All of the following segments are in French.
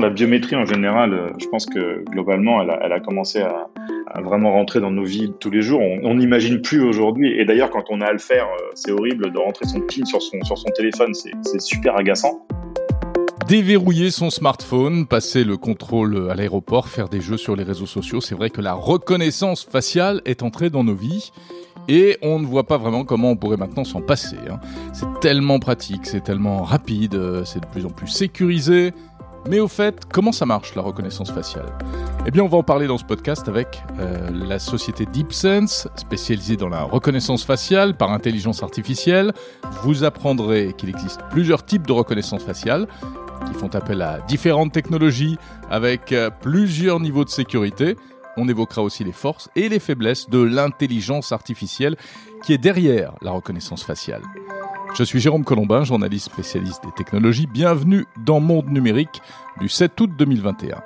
La biométrie en général, euh, je pense que globalement, elle a, commencé à, vraiment rentrer dans nos vies tous les jours. On n'imagine plus aujourd'hui. Et d'ailleurs, quand on a à le faire, euh, c'est horrible de rentrer son PIN sur son, sur son téléphone. C'est super agaçant. Déverrouiller son smartphone, passer le contrôle à l'aéroport, faire des jeux sur les réseaux sociaux, c'est vrai que la reconnaissance faciale est entrée dans nos vies et on ne voit pas vraiment comment on pourrait maintenant s'en passer. Hein. C'est tellement pratique, c'est tellement rapide, euh, c'est de plus en plus sécurisé. Mais au fait, comment ça marche la reconnaissance faciale? Eh bien, on va en parler dans ce podcast avec euh, la société DeepSense, spécialisée dans la reconnaissance faciale par intelligence artificielle. Vous apprendrez qu'il existe plusieurs types de reconnaissance faciale qui font appel à différentes technologies avec euh, plusieurs niveaux de sécurité. On évoquera aussi les forces et les faiblesses de l'intelligence artificielle qui est derrière la reconnaissance faciale. Je suis Jérôme Colombin, journaliste spécialiste des technologies. Bienvenue dans Monde Numérique du 7 août 2021.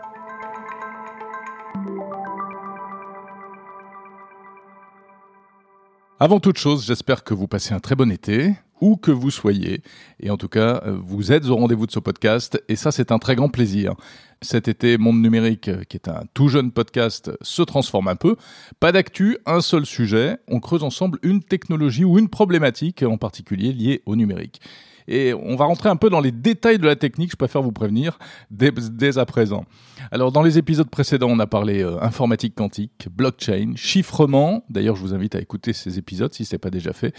Avant toute chose, j'espère que vous passez un très bon été où que vous soyez. Et en tout cas, euh, vous êtes au rendez-vous de ce podcast et ça, c'est un très grand plaisir. Cet été, Monde Numérique, euh, qui est un tout jeune podcast, se transforme un peu. Pas d'actu, un seul sujet. On creuse ensemble une technologie ou une problématique en particulier liée au numérique. Et on va rentrer un peu dans les détails de la technique, je préfère vous prévenir dès, à présent. Alors dans les épisodes précédents, on a parlé euh, informatique quantique, blockchain, chiffrement. D'ailleurs, je vous invite à écouter ces épisodes si ce n'est pas déjà fait.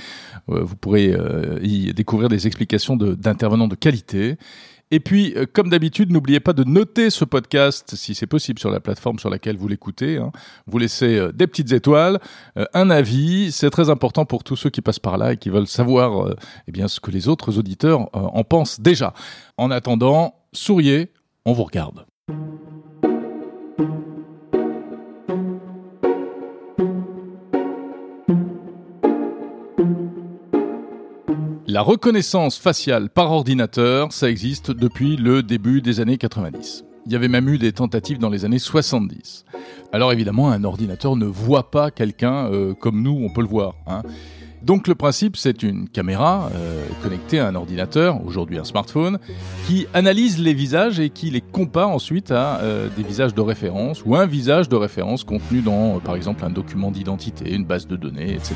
Euh, vous pourrez euh, y découvrir des explications d'intervenants de qualité. Et puis, euh, comme d'habitude, n'oubliez pas de noter ce podcast, si c'est possible, sur la plateforme sur laquelle vous l'écoutez. Hein. Vous laissez euh, des petites étoiles, euh, un avis. C'est très important pour tous ceux qui passent par là et qui veulent savoir eh bien, ce que les autres auditeurs en pensent déjà. En attendant, souriez, on vous regarde. La reconnaissance faciale par ordinateur, ça existe depuis le début des années 90. Il y avait même eu des tentatives dans les années 70. Alors évidemment, un ordinateur ne voit pas quelqu'un euh, comme nous, on peut le voir. Hein. Donc le principe, c'est une caméra euh, connectée à un ordinateur, aujourd'hui un smartphone, qui analyse les visages et qui les compare ensuite à euh, des visages de référence ou un visage de référence contenu dans, par exemple, un document d'identité, une base de données, etc.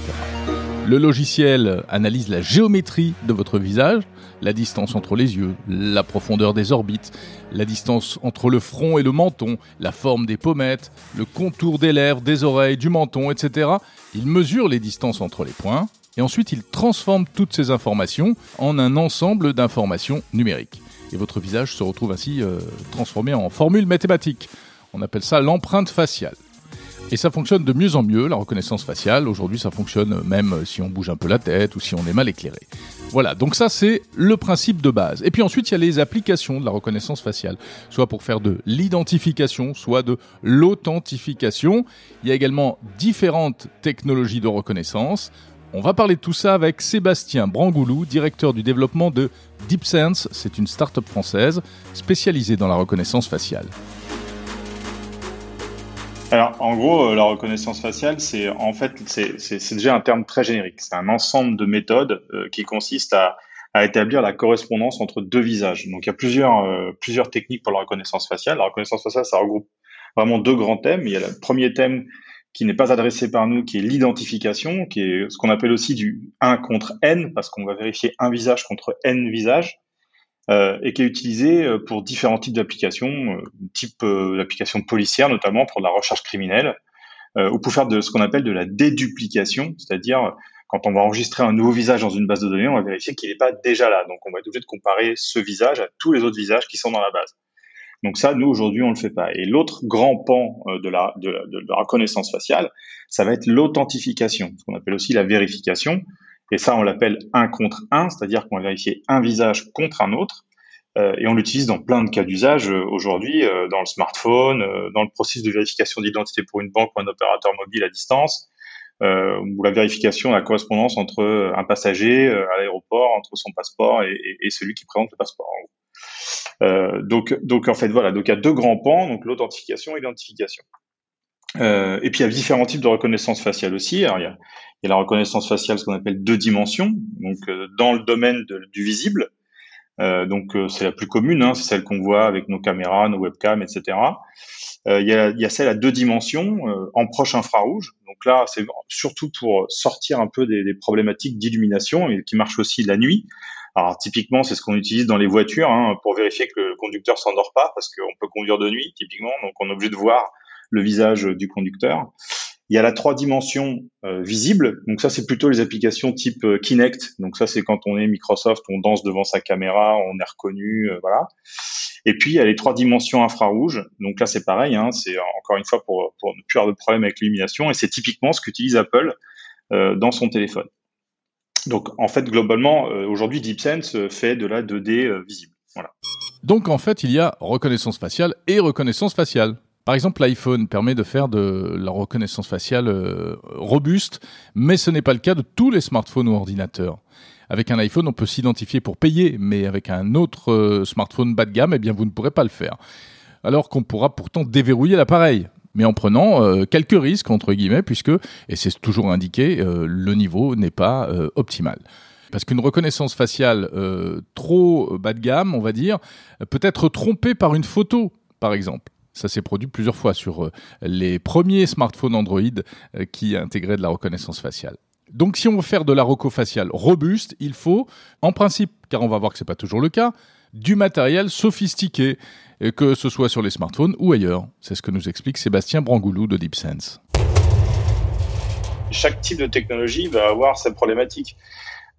Le logiciel analyse la géométrie de votre visage, la distance entre les yeux, la profondeur des orbites, la distance entre le front et le menton, la forme des pommettes, le contour des lèvres, des oreilles, du menton, etc. Il mesure les distances entre les points et ensuite il transforme toutes ces informations en un ensemble d'informations numériques. Et votre visage se retrouve ainsi euh, transformé en formule mathématique. On appelle ça l'empreinte faciale. Et ça fonctionne de mieux en mieux, la reconnaissance faciale. Aujourd'hui, ça fonctionne même si on bouge un peu la tête ou si on est mal éclairé. Voilà, donc ça c'est le principe de base. Et puis ensuite, il y a les applications de la reconnaissance faciale, soit pour faire de l'identification, soit de l'authentification. Il y a également différentes technologies de reconnaissance. On va parler de tout ça avec Sébastien Brangoulou, directeur du développement de DeepSense. C'est une start-up française spécialisée dans la reconnaissance faciale. Alors, en gros, euh, la reconnaissance faciale, c'est en fait, c'est déjà un terme très générique. C'est un ensemble de méthodes euh, qui consiste à, à, établir la correspondance entre deux visages. Donc, il y a plusieurs, euh, plusieurs techniques pour la reconnaissance faciale. La reconnaissance faciale, ça regroupe vraiment deux grands thèmes. Il y a le premier thème qui n'est pas adressé par nous, qui est l'identification, qui est ce qu'on appelle aussi du 1 contre n, parce qu'on va vérifier un visage contre n visages. Euh, et qui est utilisé euh, pour différents types d'applications, euh, type d'applications policières notamment pour la recherche criminelle, ou pour faire de ce qu'on appelle de la déduplication, c'est-à-dire quand on va enregistrer un nouveau visage dans une base de données, on va vérifier qu'il n'est pas déjà là. Donc on va être obligé de comparer ce visage à tous les autres visages qui sont dans la base. Donc ça, nous aujourd'hui, on le fait pas. Et l'autre grand pan de de, la, de la reconnaissance faciale, ça va être l'authentification, ce qu'on appelle aussi la vérification. Et ça, on l'appelle un contre un, c'est-à-dire qu'on va vérifier un visage contre un autre. Euh, et on l'utilise dans plein de cas d'usage euh, aujourd'hui, euh, dans le smartphone, dans le processus de vérification d'identité pour une banque ou un opérateur mobile à distance, ou la vérification, la correspondance entre un passager à l'aéroport, entre son passeport et, et, celui qui présente le passeport. donc, donc en fait voilà, donc il y a deux grands pans, donc l'authentification et l'identification. Euh, et puis il y a différents types de reconnaissance faciale aussi. Alors, il, y a, il y a la reconnaissance faciale, ce qu'on appelle deux dimensions, donc euh, dans le domaine du visible. donc c'est la plus commune, hein, c'est celle qu'on voit avec nos caméras, nos webcams, etc. Il y, a, y, a, celle à deux dimensions en proche infrarouge. Donc là, c'est surtout pour sortir un peu des, des problématiques d'illumination et qui marche aussi la nuit. Alors typiquement, c'est ce qu'on utilise dans les voitures hein, pour vérifier que le conducteur s'endort pas, parce qu'on peut conduire de nuit typiquement, donc on est obligé de voir le visage du conducteur. Il y a la trois dimensions euh, visible, donc ça c'est plutôt les applications type euh, Kinect. Donc ça c'est quand on est Microsoft, on danse devant sa caméra, on est reconnu, euh, voilà. Et puis il y a les trois dimensions infrarouges. Donc là c'est pareil, hein, c'est encore une fois pour, ne plus avoir de problème avec l'illumination, et c'est typiquement ce qu'utilise Apple dans son téléphone. Donc en fait, globalement, euh, aujourd'hui, DeepSense euh, fait de la 2D euh, visible. Donc en fait, il y a reconnaissance faciale et reconnaissance faciale. Par exemple, l'iPhone permet de faire de la reconnaissance faciale robuste, mais ce n'est pas le cas de tous les smartphones ou ordinateurs. Avec un iPhone, on peut s'identifier pour payer, mais avec un autre smartphone bas de gamme, eh bien, vous ne pourrez pas le faire. Alors qu'on pourra pourtant déverrouiller l'appareil mais en prenant euh, quelques risques, entre guillemets, puisque, et c'est toujours indiqué, euh, le niveau n'est pas euh, optimal. Parce qu'une reconnaissance faciale trop bas de gamme, on va dire, peut être trompée par une photo, par exemple. Ça s'est produit plusieurs fois sur les premiers smartphones Android qui intégraient de la reconnaissance faciale. Donc si on veut faire de la reco faciale robuste, il faut, en principe, car on va voir que ce n'est pas toujours le cas, du matériel sophistiqué, que ce soit sur les smartphones ou ailleurs. C'est ce que nous explique Sébastien Brangoulou de DeepSense. Chaque type de technologie va avoir ses problématiques.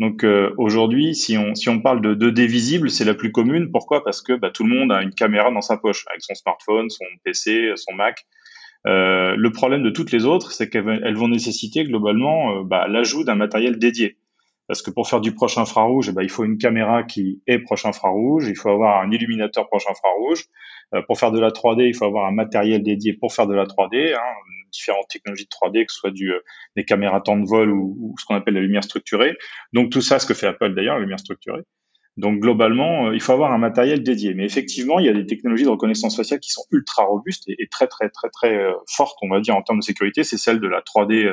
Donc euh, aujourd'hui, si on, si on parle de 2D visible, c'est la plus commune. Pourquoi? Parce que bah, tout le monde a une caméra dans sa poche, avec son smartphone, son PC, son Mac. Euh, le problème de toutes les autres, c'est qu'elles vont nécessiter globalement euh, bah, l'ajout d'un matériel dédié. Parce que pour faire du proche infrarouge, eh ben, il faut une caméra qui est proche infrarouge, il faut avoir un illuminateur proche infrarouge. Euh, pour faire de la 3D, il faut avoir un matériel dédié pour faire de la 3D, hein, différentes technologies de 3D, que ce soit euh, des caméras temps de vol ou, ce qu'on appelle la lumière structurée. Donc tout ça, ce que fait Apple d'ailleurs, la lumière structurée. Donc globalement, euh, il faut avoir un matériel dédié. Mais effectivement, il y a des technologies de reconnaissance faciale qui sont ultra robustes et, très très très très fortes, on va dire en termes de sécurité. C'est celle de la 3D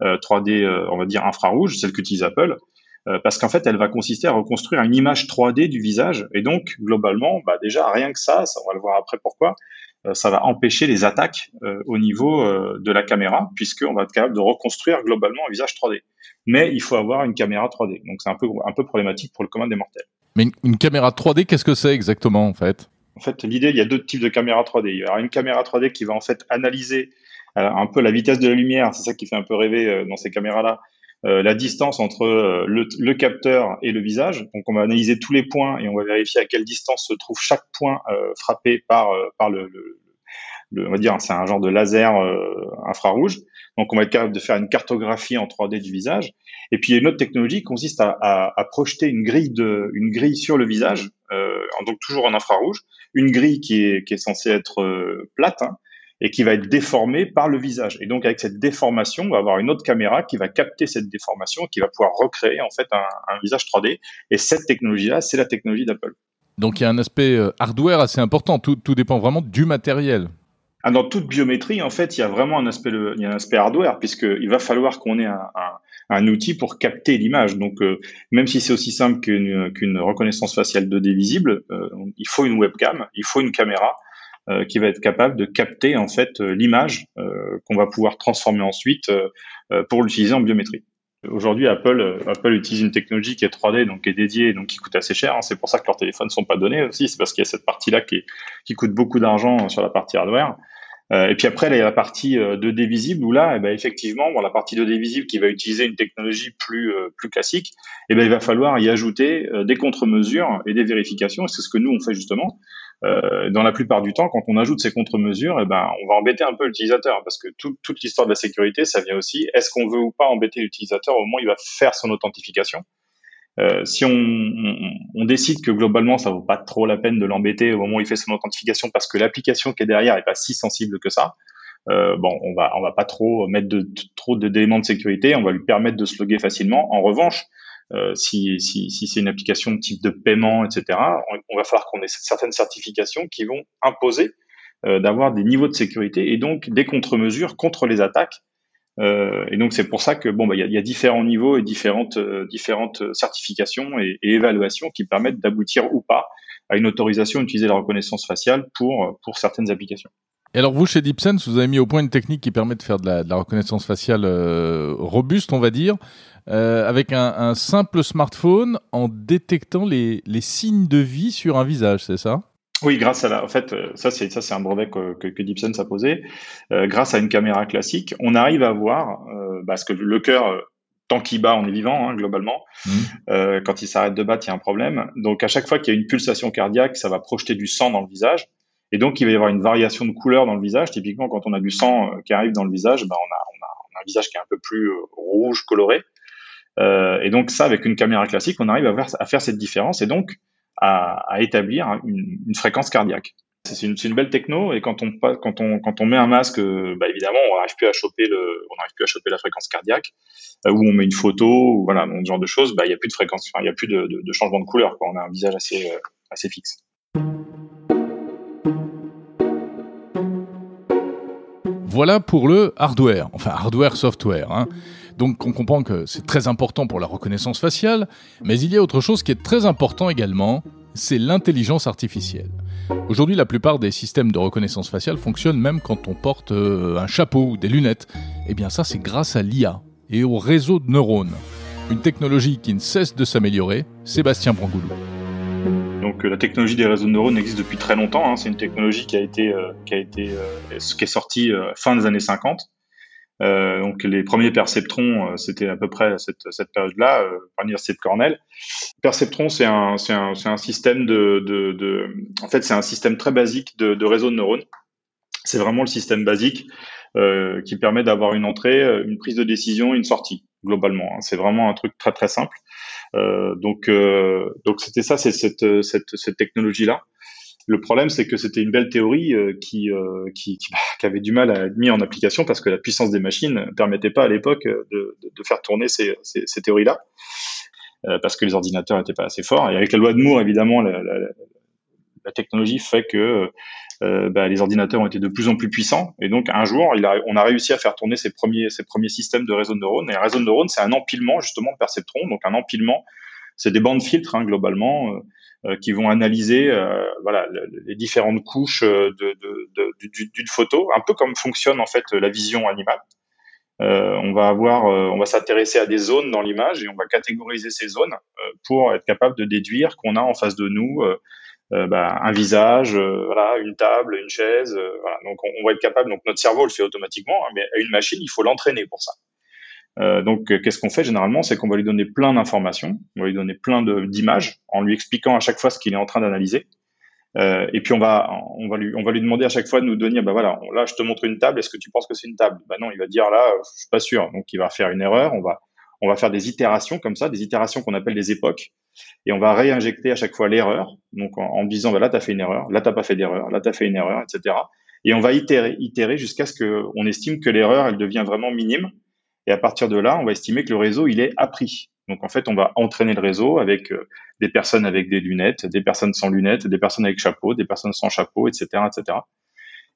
3D, euh, euh, on va dire infrarouge, celle qu'utilise Apple, euh, parce qu'en fait, elle va consister à reconstruire une image 3D du visage. Et donc, globalement, bah déjà, rien que ça, ça on va le voir après pourquoi, ça va empêcher les attaques au niveau de la caméra, puisqu'on va être capable de reconstruire globalement un visage 3D. Mais il faut avoir une caméra 3D. Donc, c'est un peu, un peu problématique pour le commun des mortels. Mais une, caméra 3D, qu'est-ce que c'est exactement, en fait? En fait, l'idée, il y a deux types de caméras 3D. Il y aura une caméra 3D qui va en fait analyser un peu la vitesse de la lumière, c'est ça qui fait un peu rêver euh, dans ces caméras-là. Euh, la distance entre euh, le, capteur et le visage. Donc, on va analyser tous les points et on va vérifier à quelle distance se trouve chaque point frappé par par le, le, on va dire, c'est un genre de laser infrarouge. Donc, on va être capable de faire une cartographie en 3D du visage. Et puis, une autre technologie consiste à, à, projeter une grille de, une grille sur le visage, donc toujours en infrarouge, une grille qui est, qui est censée être plate. Hein, et qui va être déformé par le visage. Et donc avec cette déformation, on va avoir une autre caméra qui va capter cette déformation, qui va pouvoir recréer en fait un, visage 3D. Et cette technologie-là, c'est la technologie d'Apple. Donc il y a un aspect euh, hardware assez important. Tout, tout dépend vraiment du matériel. Ah, dans toute biométrie, en fait, il y a vraiment un aspect, il y a un aspect hardware, puisqu'il va falloir qu'on ait un, un, outil pour capter l'image. Donc, euh, même si c'est aussi simple qu'une reconnaissance faciale 2D visible, euh, il faut une webcam, il faut une caméra, euh, qui va être capable de capter en fait euh, l'image euh, qu'on va pouvoir transformer ensuite pour l'utiliser en biométrie. Aujourd'hui, Apple, Apple utilise une technologie qui est 3D, donc qui est dédiée, donc qui coûte assez cher. Hein. C'est pour ça que leurs téléphones ne sont pas donnés aussi. C'est parce qu'il y a cette partie-là qui, qui coûte beaucoup d'argent sur la partie hardware. Euh, et puis après, il y a la partie 2D visible où là, eh ben, effectivement, bon, la partie 2D visible qui va utiliser une technologie plus plus classique, eh ben, il va falloir y ajouter des contre-mesures et des vérifications. Et c'est ce que nous on fait justement. Euh, dans la plupart du temps, quand on ajoute ces contre-mesures, eh ben, on va embêter un peu l'utilisateur parce que toute l'histoire de la sécurité, ça vient aussi. Est-ce qu'on veut ou pas embêter l'utilisateur au moment où il va faire son authentification euh, si on, on, décide que globalement ça vaut pas trop la peine de l'embêter au moment où il fait son authentification parce que l'application qui est derrière est pas si sensible que ça, euh, bon, on va on va pas trop mettre de, trop d'éléments de sécurité, on va lui permettre de se loguer facilement. En revanche, euh, si, si, si c'est une application type de paiement, etc., on, va falloir qu'on ait certaines certifications qui vont imposer euh, d'avoir des niveaux de sécurité et donc des contre-mesures contre les attaques Euh, et donc c'est pour ça que bon, bah, il y, a, différents niveaux et différentes différentes certifications et, et, évaluations qui permettent d'aboutir ou pas à une autorisation d'utiliser la reconnaissance faciale pour pour certaines applications. Et alors vous, chez DeepSense, vous avez mis au point une technique qui permet de faire de la, reconnaissance faciale euh, robuste, on va dire, euh, avec un, simple smartphone en détectant les, signes de vie sur un visage, c'est ça? Oui, grâce à la, en fait, euh, ça c'est ça c'est un brevet que, que, DeepSense a posé. grâce à une caméra classique, on arrive à voir, parce que le cœur, tant qu'il bat, on est vivant hein, globalement. Mmh. quand il s'arrête de battre, il y a un problème. Donc à chaque fois qu'il y a une pulsation cardiaque, ça va projeter du sang dans le visage. Et donc, il va y avoir une variation de couleur dans le visage. Typiquement, quand on a du sang euh, qui arrive dans le visage, ben, on, a, un visage qui est un peu plus euh, rouge, coloré. Euh, et donc, ça, avec une caméra classique, on arrive à faire, cette différence et donc à, établir une, fréquence cardiaque. C'est une, belle techno et quand on, met un masque, bah, évidemment, on n'arrive plus à choper la fréquence cardiaque. Ou on met une photo, ou voilà, ce genre de choses, bah, il n'y a plus de changement de couleur. On a un visage assez fixe. Voilà pour le hardware, enfin hardware-software. Hein. Donc on comprend que c'est très important pour la reconnaissance faciale, mais il y a autre chose qui est très important également, c'est l'intelligence artificielle. Aujourd'hui, la plupart des systèmes de reconnaissance faciale fonctionnent même quand on porte euh, un chapeau ou des lunettes. Eh bien ça, c'est grâce à l'IA et au réseau de neurones. Une technologie qui ne cesse de s'améliorer. Sébastien Brangoulou. Donc euh, la technologie des réseaux de neurones existe depuis très longtemps. Hein. C'est une technologie qui a été, euh, qui a été, euh, qui est sortie fin des années 50. donc les premiers perceptrons, c'était à peu près cette, cette période-là, euh, par l'université de Cornell. Perceptron, c'est un, c'est un, c'est un système de, en fait, c'est un système très basique de, de réseau de neurones. C'est vraiment le système basique euh, qui permet d'avoir une entrée, une prise de décision, une sortie globalement. Hein. C'est vraiment un truc très très simple. Euh, donc euh, donc c'était ça, c'est cette, cette, cette technologie là. Le problème, c'est que c'était une belle théorie euh, qui, qui, bah, qui, avait du mal à être mise en application parce que la puissance des machines ne permettait pas à l'époque de, de, faire tourner ces, ces, ces théories-là, parce que les ordinateurs n'étaient pas assez forts. Et avec la loi de Moore, évidemment, la technologie fait que euh, bah, les ordinateurs ont été de plus en plus puissants. Et donc, un jour, il a, on a réussi à faire tourner ces premiers, ces premiers systèmes de réseaux de neurones. Et un réseau de neurones, c'est un empilement justement de perceptrons. Donc, un empilement, c'est des bandes filtres hein, globalement euh, euh qui vont analyser euh, voilà les différentes couches euh, de, d'une photo, un peu comme fonctionne en fait la vision animale. Euh, on va avoir, on va s'intéresser à des zones dans l'image et on va catégoriser ces zones pour être capable de déduire qu'on a en face de nous euh, bah, un visage, euh, voilà, une table, une chaise. Euh. Donc on, va être capable. Donc notre cerveau le fait automatiquement, hein, mais à une machine, il faut l'entraîner pour ça. Donc, qu'est-ce qu'on fait généralement? C'est qu'on va lui donner plein d'informations, on va lui donner plein d'images, en lui expliquant à chaque fois ce qu'il est en train d'analyser. Et puis on va, on va lui, on va lui demander à chaque fois de nous donner, bah voilà, là je te montre une table, est-ce que tu penses que c'est une table? Bah non, il va dire là, je suis pas sûr. Donc il va faire une erreur. On va, on va faire des itérations comme ça, des itérations qu'on appelle des époques, et on va réinjecter à chaque fois l'erreur, donc en, disant, bah là, tu as fait une erreur, là, tu pas fait d'erreur, là, tu as fait une erreur, etc. Et on va itérer, itérer jusqu'à ce qu'on estime que l'erreur, elle devient vraiment minime, et à partir de là, on va estimer que le réseau, il est appris. Donc en fait, on va entraîner le réseau avec euh, des personnes avec des lunettes, des personnes sans lunettes, des personnes avec chapeau, des personnes sans chapeau, etc., etc.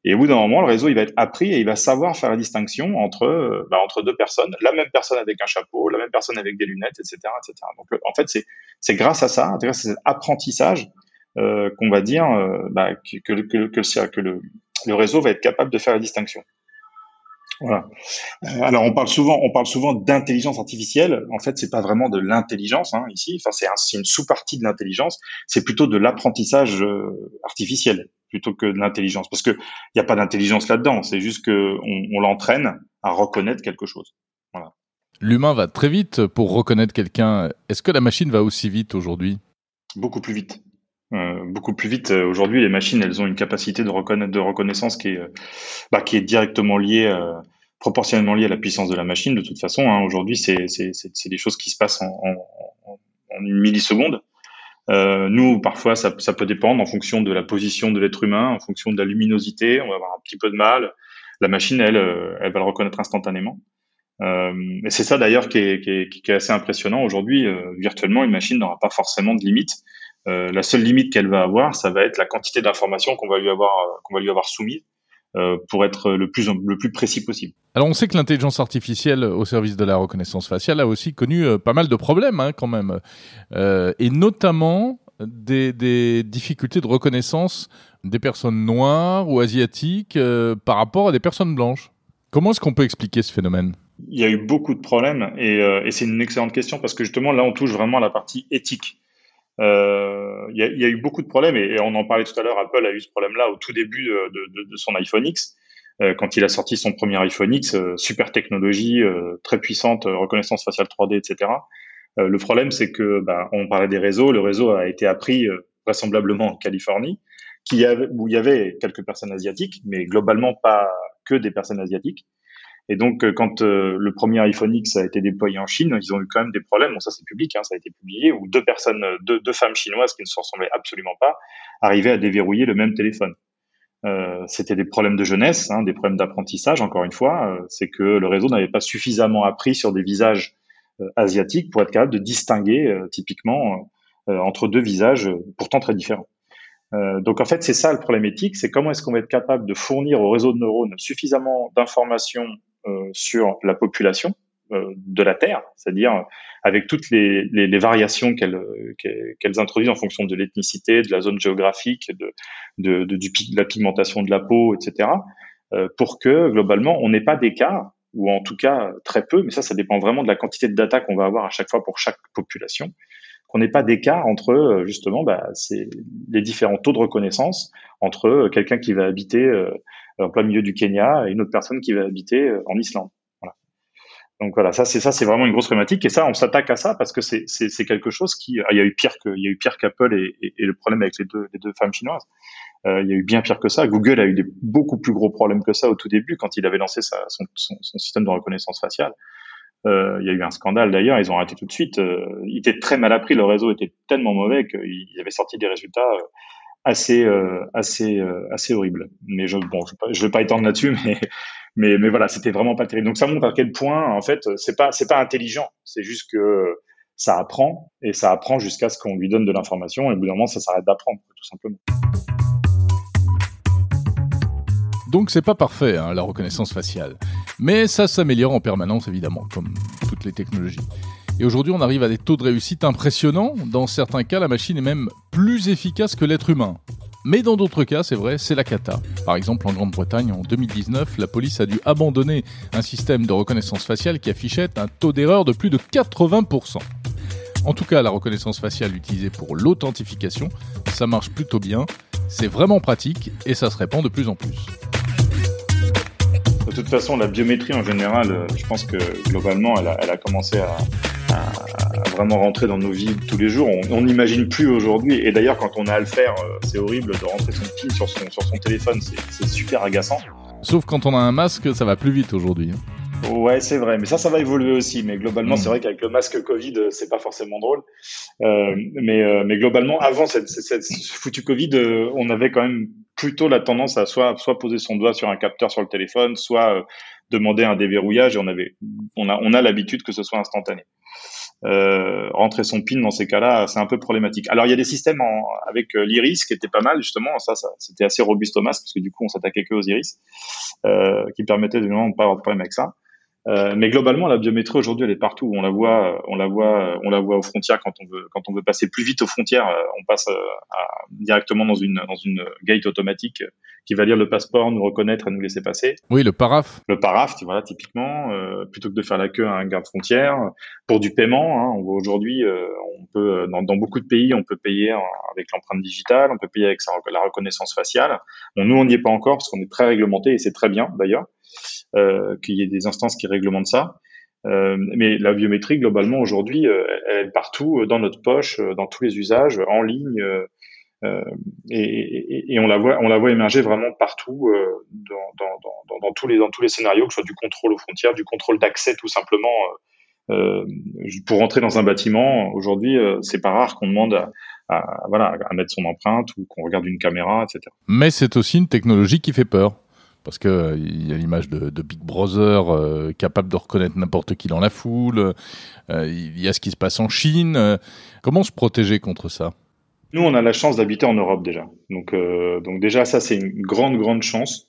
Et au bout d'un moment, le réseau, il va être appris et il va savoir faire la distinction entre, euh, bah, entre deux personnes, la même personne avec un chapeau, la même personne avec des lunettes, etc., etc. Donc, en fait, c'est, c'est grâce à ça, grâce à cet apprentissage, euh, qu'on va dire euh, bah, que, que, que, que, le, réseau va être capable de faire la distinction. Voilà. Euh, alors on parle souvent, on parle souvent d'intelligence artificielle. En fait, c'est pas vraiment de l'intelligence hein, ici. Enfin, c'est, un, une sous-partie de l'intelligence. C'est plutôt de l'apprentissage artificiel plutôt que de l'intelligence, parce que il n'y a pas d'intelligence là-dedans. C'est juste que on, l'entraîne à reconnaître quelque chose. Voilà. L'humain va très vite pour reconnaître quelqu'un. Est-ce que la machine va aussi vite aujourd'hui? Beaucoup plus vite. Euh, beaucoup plus vite. Aujourd'hui, les machines, elles ont une capacité de, reconnaître, de reconnaissance qui est, bah, qui est directement liée, euh, proportionnellement liée à la puissance de la machine. De toute façon, hein. aujourd'hui, c'est, des choses qui se passent en, en, en une milliseconde. Euh, nous, parfois, ça, ça, peut dépendre en fonction de la position de l'être humain, en fonction de la luminosité. On va avoir un petit peu de mal. La machine, elle, euh, elle va le reconnaître instantanément. Euh, et c'est ça d'ailleurs qui est, qui, est, qui est, assez impressionnant aujourd'hui. Euh, virtuellement, une machine n'aura pas forcément de limite. Euh, la seule limite qu'elle va avoir, ça va être la quantité d'informations qu'on va lui avoir qu'on va lui avoir soumise. Pour être le plus le plus précis possible. Alors on sait que l'intelligence artificielle au service de la reconnaissance faciale a aussi connu pas mal de problèmes hein, quand même, et notamment des, des, difficultés de reconnaissance des personnes noires ou asiatiques par rapport à des personnes blanches. Comment est-ce qu'on peut expliquer ce phénomène? Il y a eu beaucoup de problèmes et, euh, et c'est une excellente question parce que justement là on touche vraiment à la partie éthique. Euh, il, y a, eu beaucoup de problèmes et, on en parlait tout à l'heure. Apple a eu ce problème-là au tout début de, de, son iPhone X euh, quand il a sorti son premier iPhone X, euh, super technologie, euh, très puissante, reconnaissance faciale 3D, etc. le problème c'est que bah, on parlait des réseaux, le réseau a été appris vraisemblablement en Californie, où il y avait quelques personnes asiatiques, mais globalement pas que des personnes asiatiques. Et donc, euh, quand euh, le premier iPhone X a été déployé en Chine, ils ont eu quand même des problèmes. Bon, ça c'est public, hein, ça a été publié, où deux personnes, euh, deux, femmes chinoises qui ne se ressemblaient absolument pas, arrivaient à déverrouiller le même téléphone. C'était des problèmes de jeunesse, hein, des problèmes d'apprentissage. Encore une fois, c'est que le réseau n'avait pas suffisamment appris sur des visages asiatiques pour être capable de distinguer typiquement entre deux visages pourtant très différents. Donc en fait, c'est ça le problème éthique, c'est comment est-ce qu'on va être capable de fournir au réseau de neurones suffisamment d'informations sur la population euh, de la Terre, c'est-à-dire avec toutes les, les, les variations qu'elles qu'elles introduisent en fonction de l'ethnicité, de la zone géographique, de, de, de, du, de la pigmentation de la peau, etc., euh, pour que globalement on n'ait pas d'écart ou en tout cas très peu, mais ça, ça dépend vraiment de la quantité de data qu'on va avoir à chaque fois pour chaque population qu'on n'ait pas d'écart entre euh, justement bah, les différents taux de reconnaissance entre euh, quelqu'un qui va habiter euh, en plein milieu du Kenya et une autre personne qui va habiter en Islande. Voilà. Donc voilà, ça c'est ça c'est vraiment une grosse problématique et ça on s'attaque à ça parce que c'est c'est quelque chose qui il y a eu pire que il y a eu pire qu'Apple et, et, le problème avec les deux les deux femmes chinoises. Euh, il y a eu bien pire que ça. Google a eu des beaucoup plus gros problèmes que ça au tout début quand il avait lancé sa, son, son système de reconnaissance faciale. Euh, il y a eu un scandale d'ailleurs, ils ont arrêté tout de suite. Euh, il était très mal appris, le réseau était tellement mauvais qu'il avait sorti des résultats euh, assez assez assez horribles. Mais je bon, je, vais pas étendre là-dessus, mais mais mais voilà, c'était vraiment pas terrible. Donc ça montre à quel point en fait c'est pas pas intelligent, c'est juste que ça apprend et ça apprend jusqu'à ce qu'on lui donne de l'information et au bout d'un moment ça s'arrête d'apprendre tout simplement. Donc c'est pas parfait hein, la reconnaissance faciale. Mais ça s'améliore en permanence évidemment, comme toutes les technologies. Et aujourd'hui on arrive à des taux de réussite impressionnants. Dans certains cas la machine est même plus efficace que l'être humain. Mais dans d'autres cas, c'est vrai, c'est la cata. Par exemple, en Grande-Bretagne, en 2019, la police a dû abandonner un système de reconnaissance faciale qui affichait un taux d'erreur de plus de 80%. En tout cas, la reconnaissance faciale utilisée pour l'authentification, ça marche plutôt bien, c'est vraiment pratique et ça se répand de plus en plus. De toute façon, la biométrie en général, euh, je pense que globalement, elle a, elle a commencé à, à, vraiment rentrer dans nos vies tous les jours. On n'imagine plus aujourd'hui. Et d'ailleurs, quand on a à le faire, euh, c'est horrible de rentrer son PIN sur son, sur son téléphone. C'est super agaçant. Sauf quand on a un masque, ça va plus vite aujourd'hui. Hein. Ouais, c'est vrai, mais ça, ça va évoluer aussi. Mais globalement, c'est hmm. vrai qu'avec le masque Covid, euh, c'est pas forcément drôle. Euh, mais, euh, mais globalement, avant cette, cette, cette foutue Covid, euh, on avait quand même plutôt la tendance à soit, soit poser son doigt sur un capteur sur le téléphone, soit demander un déverrouillage. Et on avait, on a, on a l'habitude que ce soit instantané. Euh, rentrer son PIN dans ces cas-là, c'est un peu problématique. Alors il y a des systèmes en, avec l'iris qui étaient pas mal justement, ça, ça c'était assez robuste au masque parce que du coup on s'attaquait que aux iris, euh, qui permettaient de ne pas avoir de problème avec ça. Euh, mais globalement, la biométrie aujourd'hui, elle est partout. On la voit, on la voit, on la voit aux frontières quand on veut, quand on veut passer plus vite aux frontières. Euh, on passe euh, directement dans une dans une gate automatique qui va lire le passeport, nous reconnaître et nous laisser passer. Oui, le paraf. Le paraf, voilà, typiquement, plutôt que de faire la queue à un garde frontière pour du paiement. Hein, on voit aujourd'hui, on peut dans, dans, beaucoup de pays, on peut payer avec l'empreinte digitale, on peut payer avec la reconnaissance faciale. Bon, nous, on n'y est pas encore parce qu'on est très réglementé et c'est très bien d'ailleurs. Euh, qu'il y ait des instances qui réglementent ça. Euh, mais la biométrie, globalement, aujourd'hui, euh, elle est partout, dans notre poche, dans tous les usages, en ligne, et, on la voit, on la voit émerger vraiment partout dans, tous les dans tous les scénarios, que ce soit du contrôle aux frontières, du contrôle d'accès tout simplement. Pour rentrer dans un bâtiment, aujourd'hui, c'est pas rare qu'on demande voilà à mettre son empreinte ou qu'on regarde une caméra, etc. Mais c'est aussi une technologie qui fait peur parce que euh, il y a l'image de, Big Brother euh, capable de reconnaître n'importe qui dans la foule. Euh, il y a ce qui se passe en Chine. comment se protéger contre ça? Nous, on a la chance d'habiter en Europe déjà. Donc, déjà, ça, c'est une grande, grande chance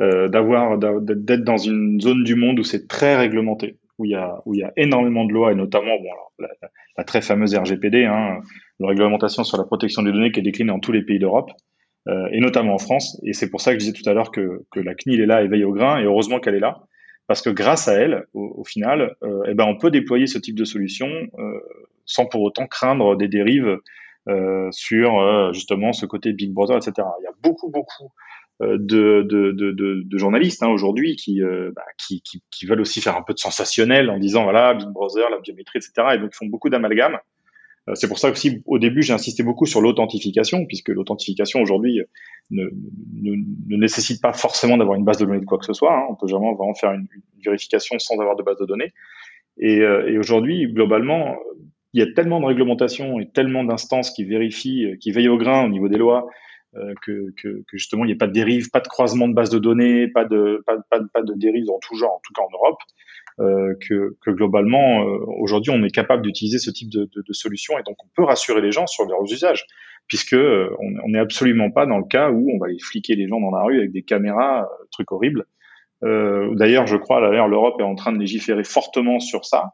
d'avoir, d'être dans une zone du monde où c'est très réglementé, où il y a, énormément de lois et notamment, la, très fameuse RGPD, hein, la réglementation sur la protection des données qui est déclinée dans tous les pays d'Europe. Et notamment en France. Et c'est pour ça que je disais tout à l'heure que, que la CNIL est là et veille au grain, et heureusement qu'elle est là, parce que grâce à elle, au, au final, eh ben, on peut déployer ce type de solution sans pour autant craindre des dérives euh, sur euh, justement ce côté Big Brother, etc. Il y a beaucoup, beaucoup euh, de, de, de, de, journalistes hein, aujourd'hui qui, bah, qui, qui, qui, veulent aussi faire un peu de sensationnel en disant voilà Big Brother, la biométrie, etc. Et donc ils font beaucoup d'amalgames. C'est pour ça aussi au début j'ai insisté beaucoup sur l'authentification puisque l'authentification aujourd'hui ne, ne, ne, nécessite pas forcément d'avoir une base de données de quoi que ce soit. Hein. On peut vraiment, vraiment faire une, une, vérification sans avoir de base de données. Et, et aujourd'hui globalement il y a tellement de réglementations et tellement d'instances qui vérifient, euh, qui veillent au grain au niveau des lois, euh, que, que, que, justement il n'y a pas de dérive, pas de croisement de bases de données, pas de pas, pas, de dérive en tout genre, en tout cas en Europe, euh, que, que, globalement euh, aujourd'hui on est capable d'utiliser ce type de, de, de solution et donc on peut rassurer les gens sur leurs usages, puisque on n'est absolument pas dans le cas où on va les fliquer les gens dans la rue avec des caméras, truc horrible. D'ailleurs, je crois d'ailleurs l'Europe est en train de légiférer fortement sur ça.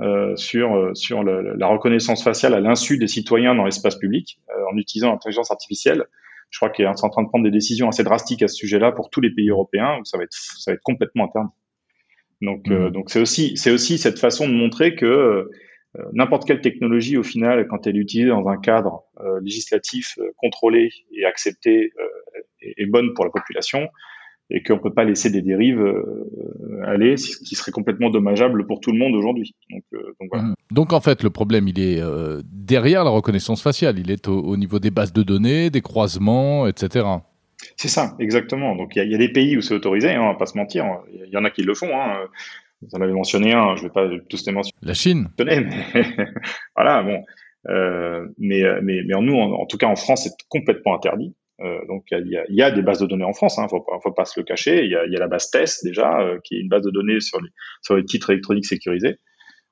Euh, sur euh, sur la reconnaissance faciale à l'insu des citoyens dans l'espace public euh, en utilisant l'intelligence artificielle. Je crois qu'ils sont en train de prendre des décisions assez drastiques à ce sujet-là pour tous les pays européens où ça va être ça va être complètement interdit. Donc mmh. donc c'est aussi c'est aussi cette façon de montrer que n'importe quelle technologie au final quand elle est utilisée dans un cadre législatif contrôlé et accepté est, est, bonne pour la population et qu'on peut pas laisser des dérives euh, aller, ce qui serait complètement dommageable pour tout le monde aujourd'hui. Donc, euh, donc, voilà. Donc, en fait, le problème, il est euh, derrière la reconnaissance faciale. Il est au, niveau des bases de données, des croisements, etc. C'est ça, exactement. Donc il y, y, a des pays où c'est autorisé, hein, on va pas se mentir. Il y en a qui le font. Hein. Vous en avez mentionné un, je vais pas tous les mentionner. La Chine. Mais, voilà, bon. Euh, mais, mais, nous, en, en, tout cas en France, c'est complètement interdit. Euh, donc il y a, y a, des bases de données en France, hein, faut, faut pas se le cacher. Il y a, y a, la base TESS déjà, euh, qui est une base de données sur les, sur les titres électroniques sécurisés,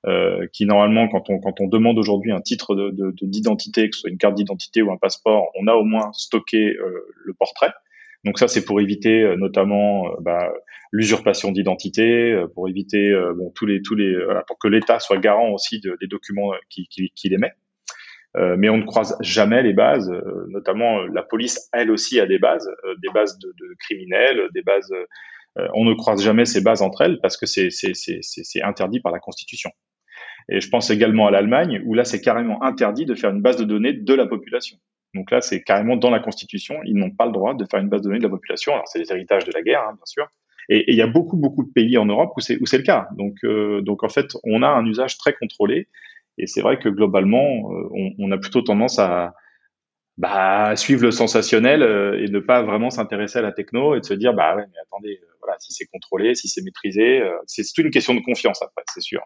euh, qui normalement, quand on, quand on demande aujourd'hui un titre d'identité, de, de, que ce soit une carte d'identité ou un passeport, on a au moins stocké euh, le portrait. Donc ça, c'est pour éviter euh, notamment bah, l'usurpation d'identité, pour éviter bon tous les tous les voilà, pour que l'État soit garant aussi de, des documents qu'il qui, qui émet. Euh, mais on ne croise jamais les bases, euh, notamment euh, la police, elle aussi a des bases, des bases de, de, criminels, des bases. On ne croise jamais ces bases entre elles parce que c'est interdit par la Constitution. Et je pense également à l'Allemagne, où là, c'est carrément interdit de faire une base de données de la population. Donc là, c'est carrément dans la Constitution, ils n'ont pas le droit de faire une base de données de la population. Alors, c'est les héritages de la guerre, hein, bien sûr. Et il y a beaucoup, beaucoup de pays en Europe où c'est le cas. Donc, euh, donc, en fait, on a un usage très contrôlé et c'est vrai que globalement, euh, on, on, a plutôt tendance à bah, suivre le sensationnel euh, et ne pas vraiment s'intéresser à la techno et de se dire bah ouais mais attendez euh, voilà si c'est contrôlé si c'est maîtrisé c'est toute une question de confiance après c'est sûr.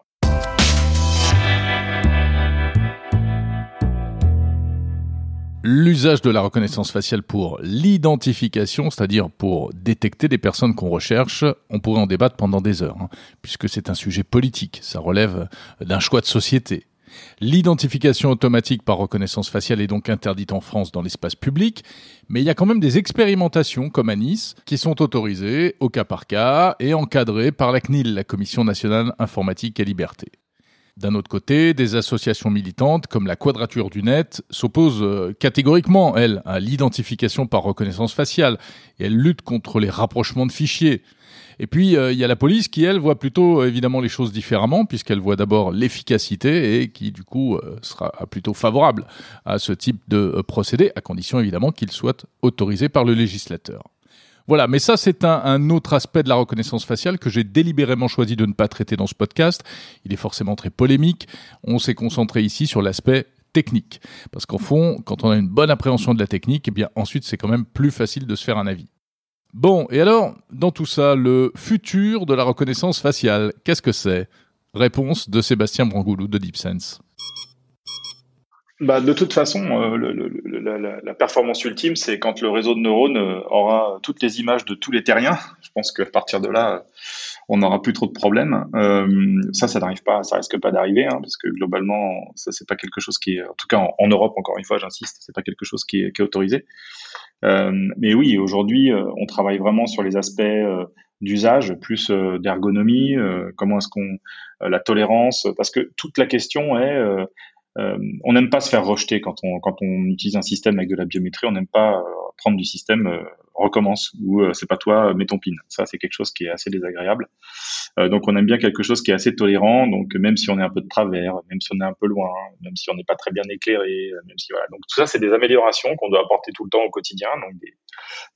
L'usage de la reconnaissance faciale pour l'identification, c'est-à-dire pour détecter des personnes qu'on recherche, on pourrait en débattre pendant des heures, hein, puisque c'est un sujet politique, ça relève d'un choix de société. L'identification automatique par reconnaissance faciale est donc interdite en France dans l'espace public, mais il y a quand même des expérimentations, comme à Nice, qui sont autorisées au cas par cas et encadrées par la CNIL, la Commission nationale informatique et liberté. D'un autre côté, des associations militantes comme la Quadrature du Net s'opposent euh, catégoriquement, elles, à l'identification par reconnaissance faciale et elles luttent contre les rapprochements de fichiers. Et puis, euh, il y a la police qui, elle, voit plutôt euh, évidemment les choses différemment, puisqu'elle voit d'abord l'efficacité et qui, du coup, euh, sera plutôt favorable à ce type de procédé, à condition évidemment qu'il soit autorisé par le législateur. Voilà, mais ça c'est un, autre aspect de la reconnaissance faciale que j'ai délibérément choisi de ne pas traiter dans ce podcast. Il est forcément très polémique. On s'est concentré ici sur l'aspect technique. Parce qu'en fond, quand on a une bonne appréhension de la technique, eh bien ensuite c'est quand même plus facile de se faire un avis. Bon, et alors, dans tout ça, le futur de la reconnaissance faciale, qu'est-ce que c'est? Réponse de Sébastien Brangoulou de DeepSense. Bah, de toute façon, euh, le, la, la, performance ultime, c'est quand le réseau de neurones euh, aura toutes les images de tous les terriens. Je pense qu'à partir de là, on n'aura plus trop de problèmes. Euh, ça, ça n'arrive pas, ça risque pas d'arriver, hein, parce que globalement, ça c'est pas quelque chose qui est, en tout cas en, Europe, encore une fois, j'insiste, c'est pas quelque chose qui est, qui est autorisé. Euh, mais oui, aujourd'hui, euh, on travaille vraiment sur les aspects d'usage, plus d'ergonomie, comment est-ce qu'on la tolérance, parce que toute la question est euh, on n'aime pas se faire rejeter quand on utilise un système avec de la biométrie. On n'aime pas euh, prendre du système euh, recommence ou c'est pas toi, mets ton pin. Ça c'est quelque chose qui est assez désagréable. donc on aime bien quelque chose qui est assez tolérant. Donc même si on est un peu de travers, même si on est un peu loin, même si on n'est pas très bien éclairé, même si voilà. Donc tout ça c'est des améliorations qu'on doit apporter tout le temps au quotidien. Donc des,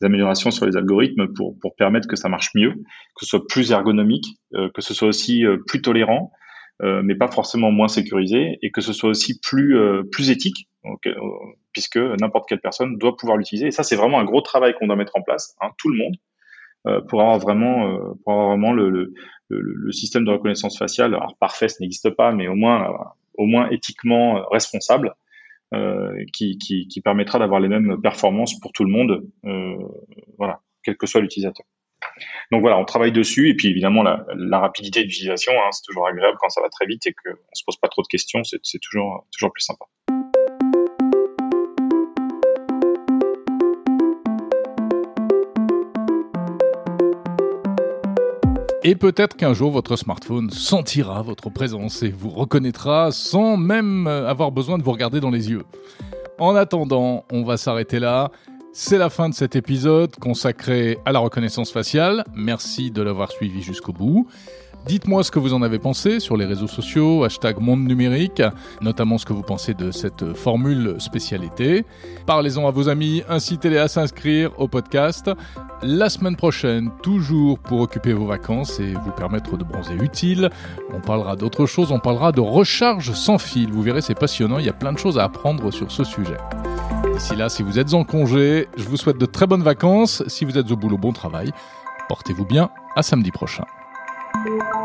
améliorations sur les algorithmes pour pour permettre que ça marche mieux, que ce soit plus ergonomique, que ce soit aussi plus tolérant mais pas forcément moins sécurisé, et que ce soit aussi plus euh, plus éthique, euh, puisque n'importe quelle personne doit pouvoir l'utiliser. Et ça, c'est vraiment un gros travail qu'on doit mettre en place, hein, tout le monde, pour avoir vraiment pour avoir vraiment le, le, système de reconnaissance faciale. Alors parfait, ça n'existe pas, mais au moins au moins éthiquement responsable. Euh, qui, qui, permettra d'avoir les mêmes performances pour tout le monde, euh, voilà, quel que soit l'utilisateur. Donc voilà, on travaille dessus et puis évidemment la, rapidité d'utilisation, hein, c'est toujours agréable quand ça va très vite et qu'on se pose pas trop de questions, c'est toujours toujours plus sympa. Et peut-être qu'un jour votre smartphone sentira votre présence et vous reconnaîtra sans même avoir besoin de vous regarder dans les yeux. En attendant, on va s'arrêter là. C'est la fin de cet épisode consacré à la reconnaissance faciale. Merci de l'avoir suivi jusqu'au bout. Dites-moi ce que vous en avez pensé sur les réseaux sociaux, hashtag monde numérique, notamment ce que vous pensez de cette formule spécialité. Parlez-en à vos amis, incitez-les à s'inscrire au podcast. La semaine prochaine, toujours pour occuper vos vacances et vous permettre de bronzer utile, on parlera d'autre chose, on parlera de recharge sans fil. Vous verrez, c'est passionnant, il y a plein de choses à apprendre sur ce sujet. D'ici là, si vous êtes en congé, je vous souhaite de très bonnes vacances. Si vous êtes au boulot, bon travail. Portez-vous bien. À samedi prochain. Thank you.